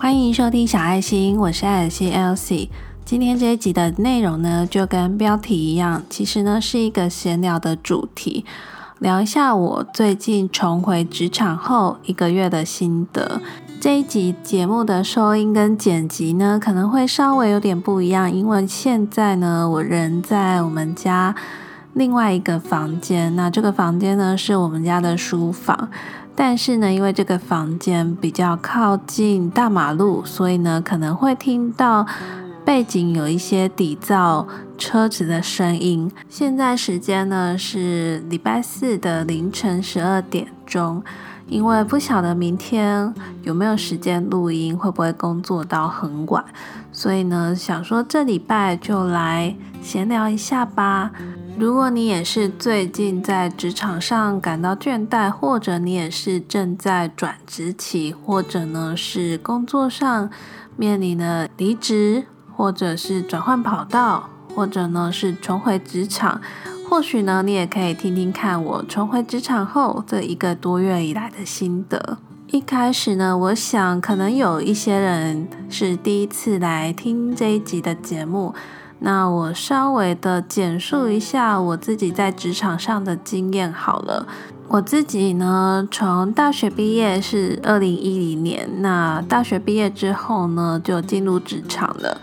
欢迎收听小爱心，我是艾尔西 Elsie。今天这一集的内容呢，就跟标题一样，其实呢是一个闲聊的主题，聊一下我最近重回职场后一个月的心得。这一集节目的收音跟剪辑呢，可能会稍微有点不一样，因为现在呢，我人在我们家另外一个房间，那这个房间呢是我们家的书房。但是呢，因为这个房间比较靠近大马路，所以呢可能会听到背景有一些底噪车子的声音。现在时间呢是礼拜四的凌晨十二点钟，因为不晓得明天有没有时间录音，会不会工作到很晚，所以呢想说这礼拜就来闲聊一下吧。如果你也是最近在职场上感到倦怠，或者你也是正在转职期，或者呢是工作上面临了离职，或者是转换跑道，或者呢是重回职场，或许呢你也可以听听看我重回职场后这一个多月以来的心得。一开始呢，我想可能有一些人是第一次来听这一集的节目。那我稍微的简述一下我自己在职场上的经验好了。我自己呢，从大学毕业是二零一零年，那大学毕业之后呢，就进入职场了，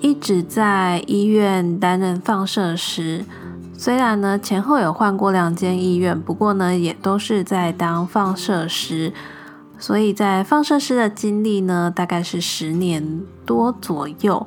一直在医院担任放射师。虽然呢前后有换过两间医院，不过呢也都是在当放射师，所以在放射师的经历呢，大概是十年多左右。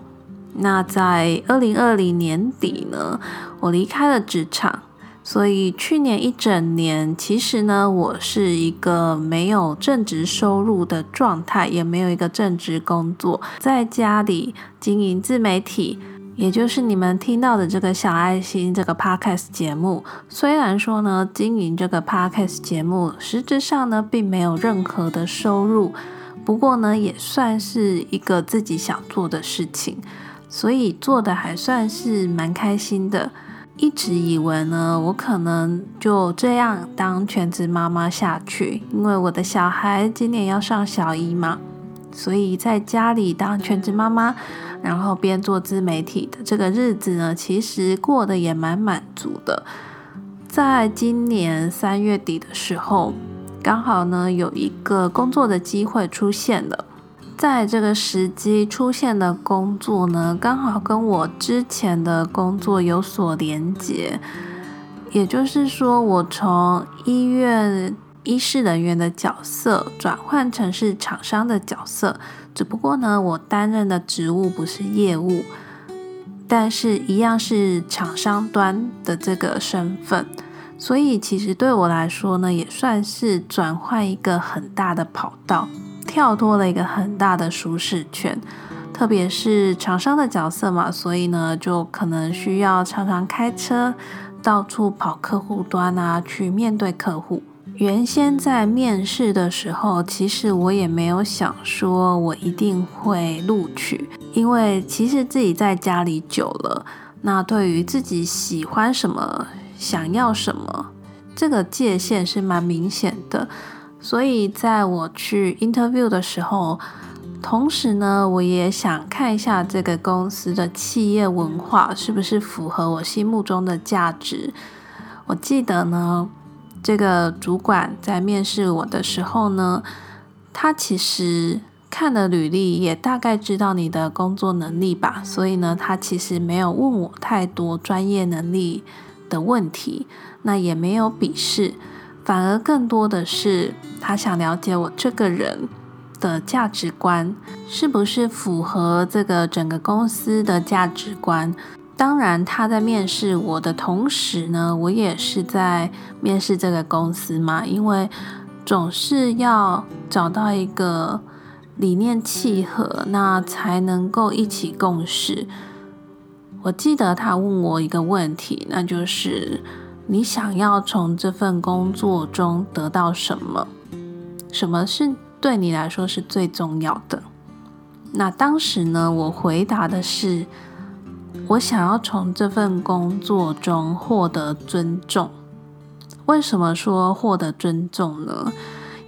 那在二零二零年底呢，我离开了职场，所以去年一整年，其实呢，我是一个没有正职收入的状态，也没有一个正职工作，在家里经营自媒体，也就是你们听到的这个小爱心这个 podcast 节目。虽然说呢，经营这个 podcast 节目，实质上呢，并没有任何的收入，不过呢，也算是一个自己想做的事情。所以做的还算是蛮开心的，一直以为呢，我可能就这样当全职妈妈下去，因为我的小孩今年要上小一嘛，所以在家里当全职妈妈，然后边做自媒体的这个日子呢，其实过得也蛮满足的。在今年三月底的时候，刚好呢有一个工作的机会出现了。在这个时机出现的工作呢，刚好跟我之前的工作有所连结，也就是说，我从医院医事人员的角色转换成是厂商的角色，只不过呢，我担任的职务不是业务，但是一样是厂商端的这个身份，所以其实对我来说呢，也算是转换一个很大的跑道。跳脱了一个很大的舒适圈，特别是厂商的角色嘛，所以呢，就可能需要常常开车到处跑客户端啊，去面对客户。原先在面试的时候，其实我也没有想说我一定会录取，因为其实自己在家里久了，那对于自己喜欢什么、想要什么，这个界限是蛮明显的。所以，在我去 interview 的时候，同时呢，我也想看一下这个公司的企业文化是不是符合我心目中的价值。我记得呢，这个主管在面试我的时候呢，他其实看了履历，也大概知道你的工作能力吧，所以呢，他其实没有问我太多专业能力的问题，那也没有笔试。反而更多的是，他想了解我这个人的价值观是不是符合这个整个公司的价值观。当然，他在面试我的同时呢，我也是在面试这个公司嘛，因为总是要找到一个理念契合，那才能够一起共事。我记得他问我一个问题，那就是。你想要从这份工作中得到什么？什么是对你来说是最重要的？那当时呢，我回答的是，我想要从这份工作中获得尊重。为什么说获得尊重呢？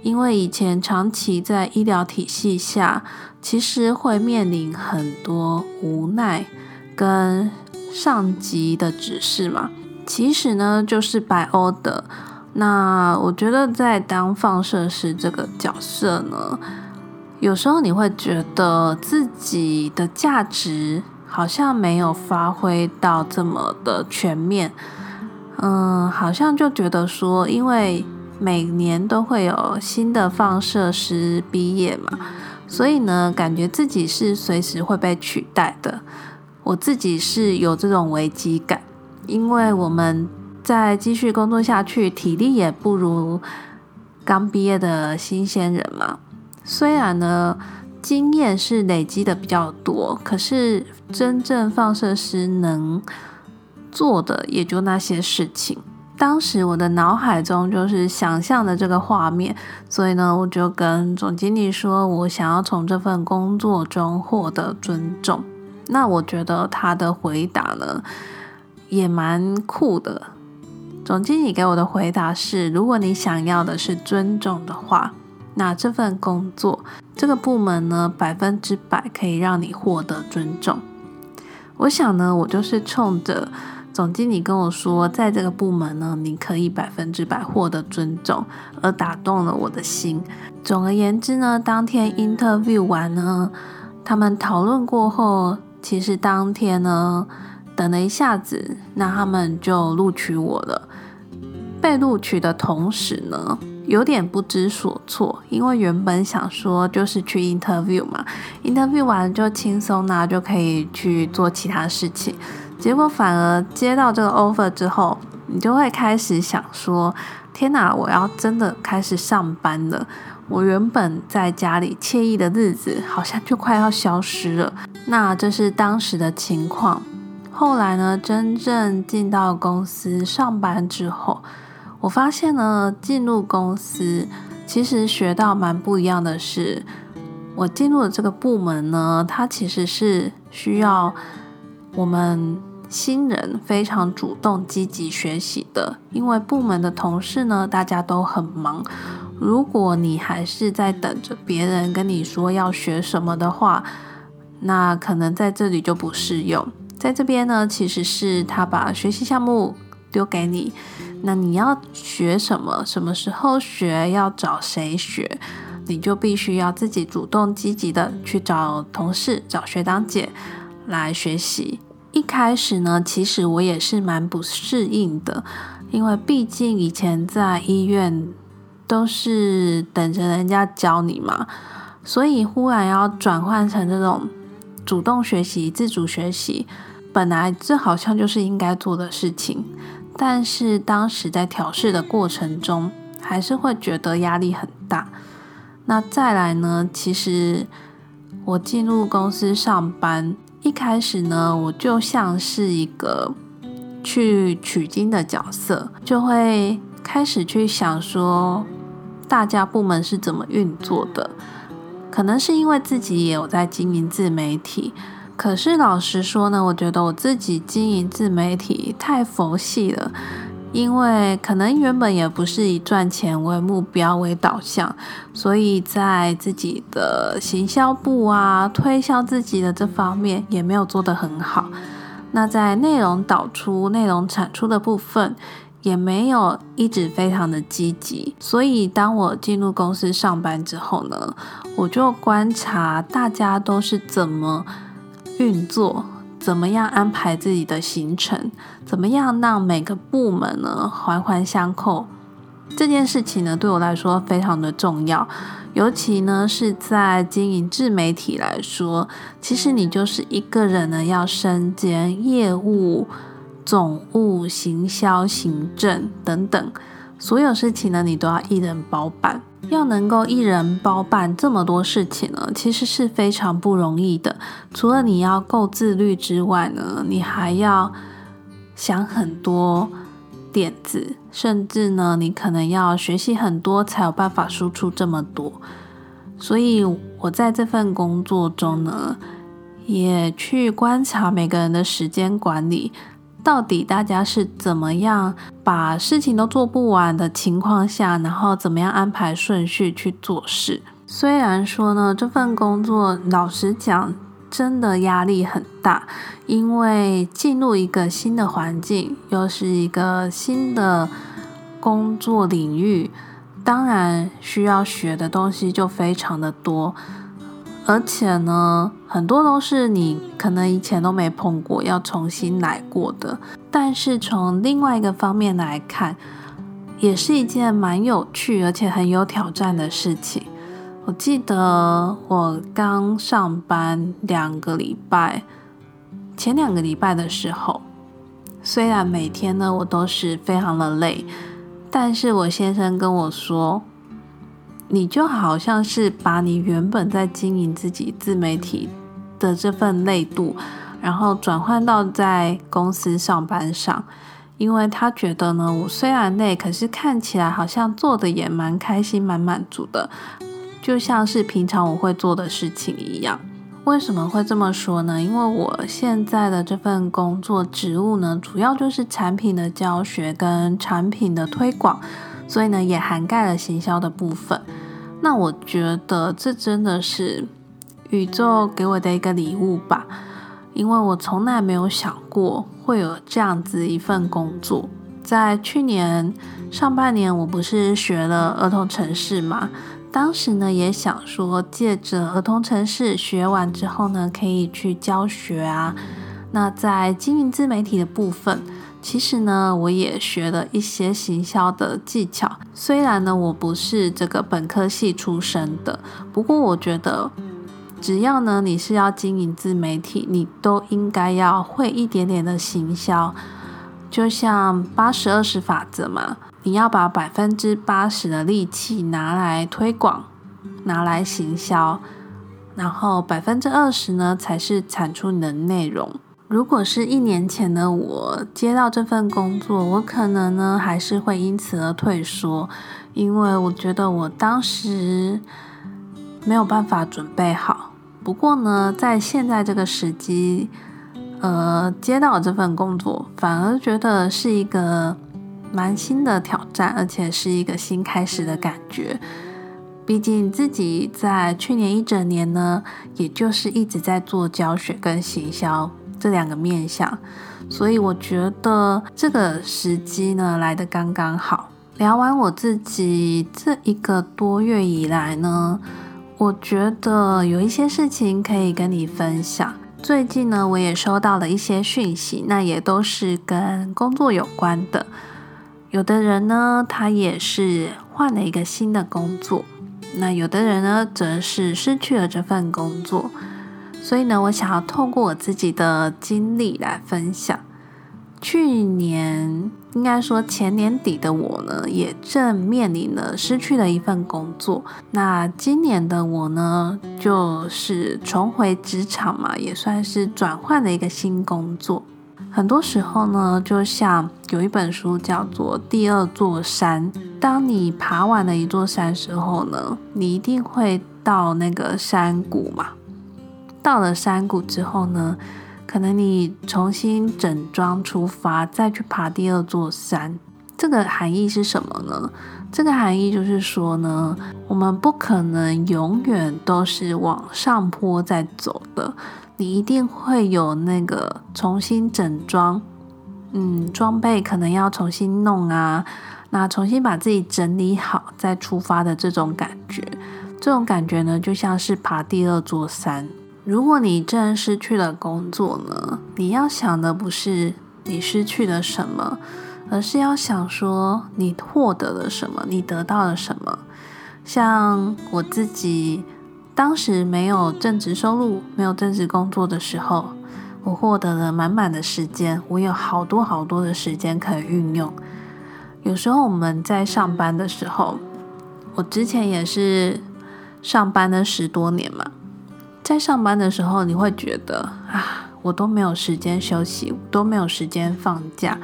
因为以前长期在医疗体系下，其实会面临很多无奈跟上级的指示嘛。其实呢，就是白欧的。那我觉得在当放射师这个角色呢，有时候你会觉得自己的价值好像没有发挥到这么的全面。嗯，好像就觉得说，因为每年都会有新的放射师毕业嘛，所以呢，感觉自己是随时会被取代的。我自己是有这种危机感，因为我们再继续工作下去，体力也不如刚毕业的新鲜人嘛。虽然呢，经验是累积的比较多，可是真正放射师能做的也就那些事情。当时我的脑海中就是想象的这个画面，所以呢，我就跟总经理说，我想要从这份工作中获得尊重。那我觉得他的回答呢，也蛮酷的。总经理给我的回答是：如果你想要的是尊重的话，那这份工作这个部门呢，百分之百可以让你获得尊重。我想呢，我就是冲着。总经理跟我说，在这个部门呢，你可以百分之百获得尊重，而打动了我的心。总而言之呢，当天 interview 完呢，他们讨论过后，其实当天呢，等了一下子，那他们就录取我了。被录取的同时呢，有点不知所措，因为原本想说就是去 interview 嘛，interview 完就轻松啦，就可以去做其他事情。结果反而接到这个 offer 之后，你就会开始想说：天哪，我要真的开始上班了！我原本在家里惬意的日子，好像就快要消失了。那这是当时的情况。后来呢，真正进到公司上班之后，我发现呢，进入公司其实学到蛮不一样的是，我进入的这个部门呢，它其实是需要。我们新人非常主动积极学习的，因为部门的同事呢，大家都很忙。如果你还是在等着别人跟你说要学什么的话，那可能在这里就不适用。在这边呢，其实是他把学习项目丢给你，那你要学什么，什么时候学，要找谁学，你就必须要自己主动积极的去找同事、找学长姐来学习。一开始呢，其实我也是蛮不适应的，因为毕竟以前在医院都是等着人家教你嘛，所以忽然要转换成这种主动学习、自主学习，本来这好像就是应该做的事情，但是当时在调试的过程中，还是会觉得压力很大。那再来呢，其实我进入公司上班。一开始呢，我就像是一个去取经的角色，就会开始去想说，大家部门是怎么运作的。可能是因为自己也有在经营自媒体，可是老实说呢，我觉得我自己经营自媒体太佛系了。因为可能原本也不是以赚钱为目标为导向，所以在自己的行销部啊、推销自己的这方面也没有做得很好。那在内容导出、内容产出的部分也没有一直非常的积极。所以当我进入公司上班之后呢，我就观察大家都是怎么运作。怎么样安排自己的行程？怎么样让每个部门呢环环相扣？这件事情呢对我来说非常的重要，尤其呢是在经营自媒体来说，其实你就是一个人呢要身兼业务、总务、行销、行政等等，所有事情呢你都要一人包办。要能够一人包办这么多事情呢，其实是非常不容易的。除了你要够自律之外呢，你还要想很多点子，甚至呢，你可能要学习很多，才有办法输出这么多。所以我在这份工作中呢，也去观察每个人的时间管理，到底大家是怎么样把事情都做不完的情况下，然后怎么样安排顺序去做事？虽然说呢，这份工作老实讲，真的压力很大，因为进入一个新的环境，又是一个新的工作领域，当然需要学的东西就非常的多。而且呢，很多都是你可能以前都没碰过，要重新来过的。但是从另外一个方面来看，也是一件蛮有趣而且很有挑战的事情。我记得我刚上班两个礼拜，前两个礼拜的时候，虽然每天呢我都是非常的累，但是我先生跟我说。你就好像是把你原本在经营自己自媒体的这份累度，然后转换到在公司上班上，因为他觉得呢，我虽然累，可是看起来好像做的也蛮开心、蛮满足的，就像是平常我会做的事情一样。为什么会这么说呢？因为我现在的这份工作职务呢，主要就是产品的教学跟产品的推广。所以呢，也涵盖了行销的部分。那我觉得这真的是宇宙给我的一个礼物吧，因为我从来没有想过会有这样子一份工作。在去年上半年，我不是学了儿童城市嘛？当时呢，也想说借着儿童城市学完之后呢，可以去教学啊。那在经营自媒体的部分。其实呢，我也学了一些行销的技巧。虽然呢，我不是这个本科系出身的，不过我觉得，只要呢你是要经营自媒体，你都应该要会一点点的行销。就像八十二十法则嘛，你要把百分之八十的力气拿来推广，拿来行销，然后百分之二十呢才是产出你的内容。如果是一年前的我接到这份工作，我可能呢还是会因此而退缩，因为我觉得我当时没有办法准备好。不过呢，在现在这个时机，呃，接到这份工作，反而觉得是一个蛮新的挑战，而且是一个新开始的感觉。毕竟自己在去年一整年呢，也就是一直在做教学跟行销。这两个面相，所以我觉得这个时机呢来的刚刚好。聊完我自己这一个多月以来呢，我觉得有一些事情可以跟你分享。最近呢，我也收到了一些讯息，那也都是跟工作有关的。有的人呢，他也是换了一个新的工作；那有的人呢，则是失去了这份工作。所以呢，我想要透过我自己的经历来分享。去年应该说前年底的我呢，也正面临了失去了一份工作。那今年的我呢，就是重回职场嘛，也算是转换了一个新工作。很多时候呢，就像有一本书叫做《第二座山》，当你爬完了一座山之后呢，你一定会到那个山谷嘛。到了山谷之后呢，可能你重新整装出发，再去爬第二座山。这个含义是什么呢？这个含义就是说呢，我们不可能永远都是往上坡在走的，你一定会有那个重新整装，嗯，装备可能要重新弄啊，那重新把自己整理好再出发的这种感觉。这种感觉呢，就像是爬第二座山。如果你正失去了工作呢？你要想的不是你失去了什么，而是要想说你获得了什么，你得到了什么。像我自己当时没有正职收入、没有正职工作的时候，我获得了满满的时间，我有好多好多的时间可以运用。有时候我们在上班的时候，我之前也是上班了十多年嘛。在上班的时候，你会觉得啊，我都没有时间休息，都没有时间放假。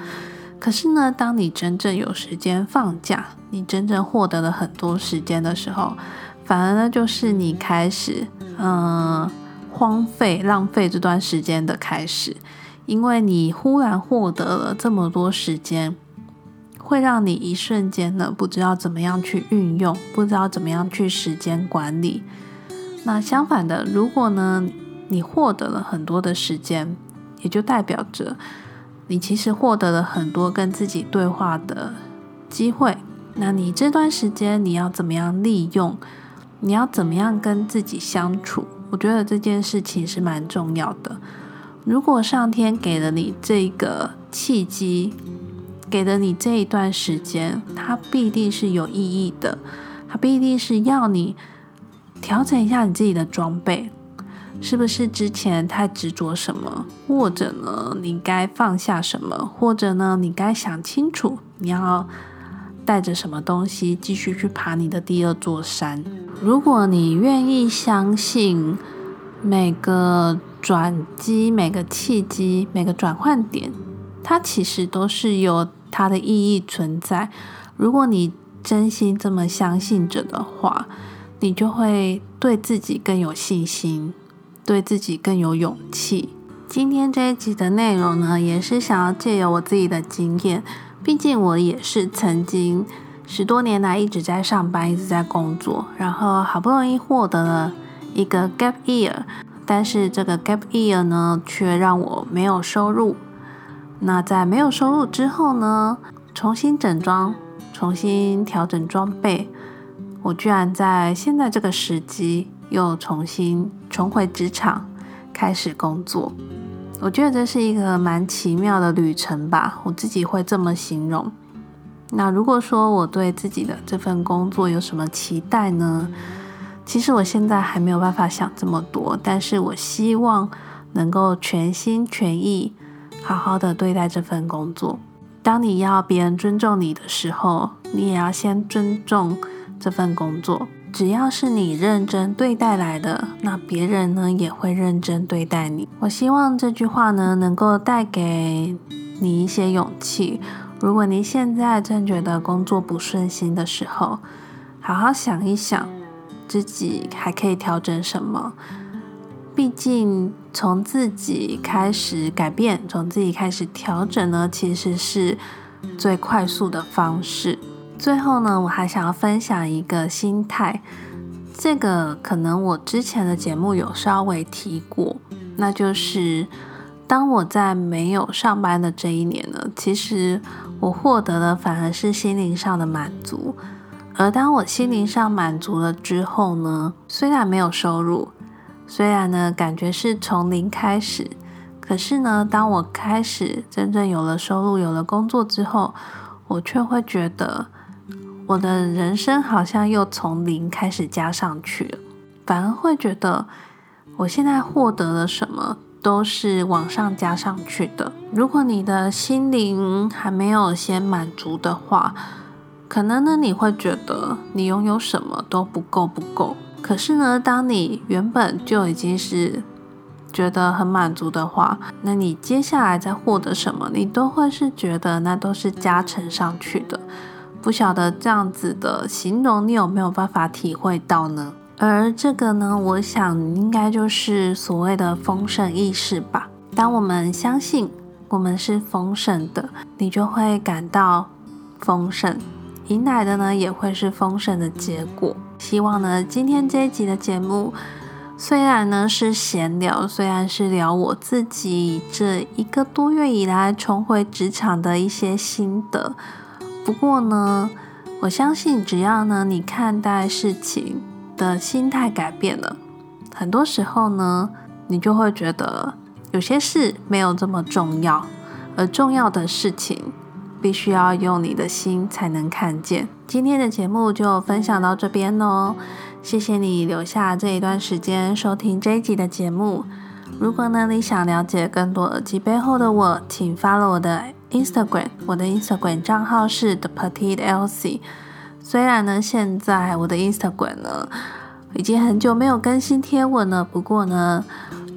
可是呢，当你真正有时间放假，你真正获得了很多时间的时候，反而呢，就是你开始嗯荒废、浪费这段时间的开始。因为你忽然获得了这么多时间，会让你一瞬间呢不知道怎么样去运用，不知道怎么样去时间管理。那相反的，如果呢你获得了很多的时间，也就代表着你其实获得了很多跟自己对话的机会。那你这段时间你要怎么样利用？你要怎么样跟自己相处？我觉得这件事情是蛮重要的。如果上天给了你这个契机，给了你这一段时间，它必定是有意义的。它必定是要你调整一下你自己的装备，是不是之前太执着什么？或者呢，你该放下什么？或者呢，你该想清楚，你要带着什么东西继续去爬你的第二座山？如果你愿意相信每个转机、每个契机、每个转换点，它其实都是有它的意义存在。如果你真心这么相信着的话，你就会对自己更有信心，对自己更有勇气。今天这一集的内容呢，也是想要借由我自己的经验，毕竟我也是曾经。十多年来一直在上班，一直在工作，然后好不容易获得了一个 gap year，但是这个 gap year 呢，却让我没有收入。那在没有收入之后呢，重新整装，重新调整装备，我居然在现在这个时机又重新重回职场，开始工作。我觉得这是一个蛮奇妙的旅程吧，我自己会这么形容。那如果说我对自己的这份工作有什么期待呢？其实我现在还没有办法想这么多，但是我希望能够全心全意、好好的对待这份工作。当你要别人尊重你的时候，你也要先尊重这份工作。只要是你认真对待来的，那别人呢也会认真对待你。我希望这句话呢能够带给你一些勇气。如果您现在正觉得工作不顺心的时候，好好想一想，自己还可以调整什么？毕竟从自己开始改变，从自己开始调整呢，其实是最快速的方式。最后呢，我还想要分享一个心态，这个可能我之前的节目有稍微提过，那就是当我在没有上班的这一年呢，其实。我获得的反而是心灵上的满足，而当我心灵上满足了之后呢，虽然没有收入，虽然呢感觉是从零开始，可是呢，当我开始真正有了收入、有了工作之后，我却会觉得我的人生好像又从零开始加上去了，反而会觉得我现在获得了什么。都是往上加上去的。如果你的心灵还没有先满足的话，可能呢你会觉得你拥有什么都不够不够。可是呢，当你原本就已经是觉得很满足的话，那你接下来再获得什么，你都会是觉得那都是加成上去的。不晓得这样子的形容，你有没有办法体会到呢？而这个呢，我想应该就是所谓的丰盛意识吧。当我们相信我们是丰盛的，你就会感到丰盛，迎来的呢也会是丰盛的结果。希望呢，今天这一集的节目虽然呢是闲聊，虽然是聊我自己这一个多月以来重回职场的一些心得，不过呢，我相信只要呢你看待事情。的心态改变了，很多时候呢，你就会觉得有些事没有这么重要，而重要的事情必须要用你的心才能看见。今天的节目就分享到这边喽，谢谢你留下这一段时间收听这一集的节目。如果呢你想了解更多耳机背后的我，请 follow 我的 Instagram，我的 Instagram 账号是 The Petite Elsie。虽然呢，现在我的 Instagram 呢已经很久没有更新贴文了，不过呢，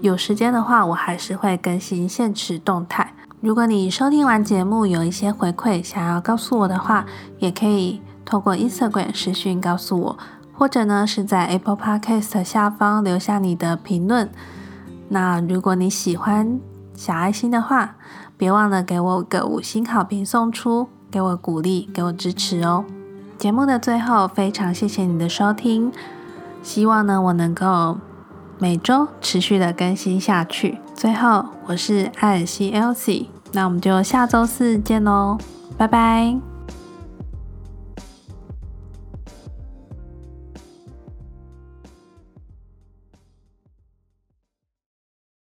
有时间的话，我还是会更新现实动态。如果你收听完节目有一些回馈想要告诉我的话，也可以透过 Instagram 私讯告诉我，或者呢是在 Apple Podcast 下方留下你的评论。那如果你喜欢小爱心的话，别忘了给我个五星好评送出，给我鼓励，给我支持哦。节目的最后，非常谢谢你的收听，希望呢我能够每周持续的更新下去。最后，我是艾尔西 Elsie，那我们就下周四见喽，拜拜。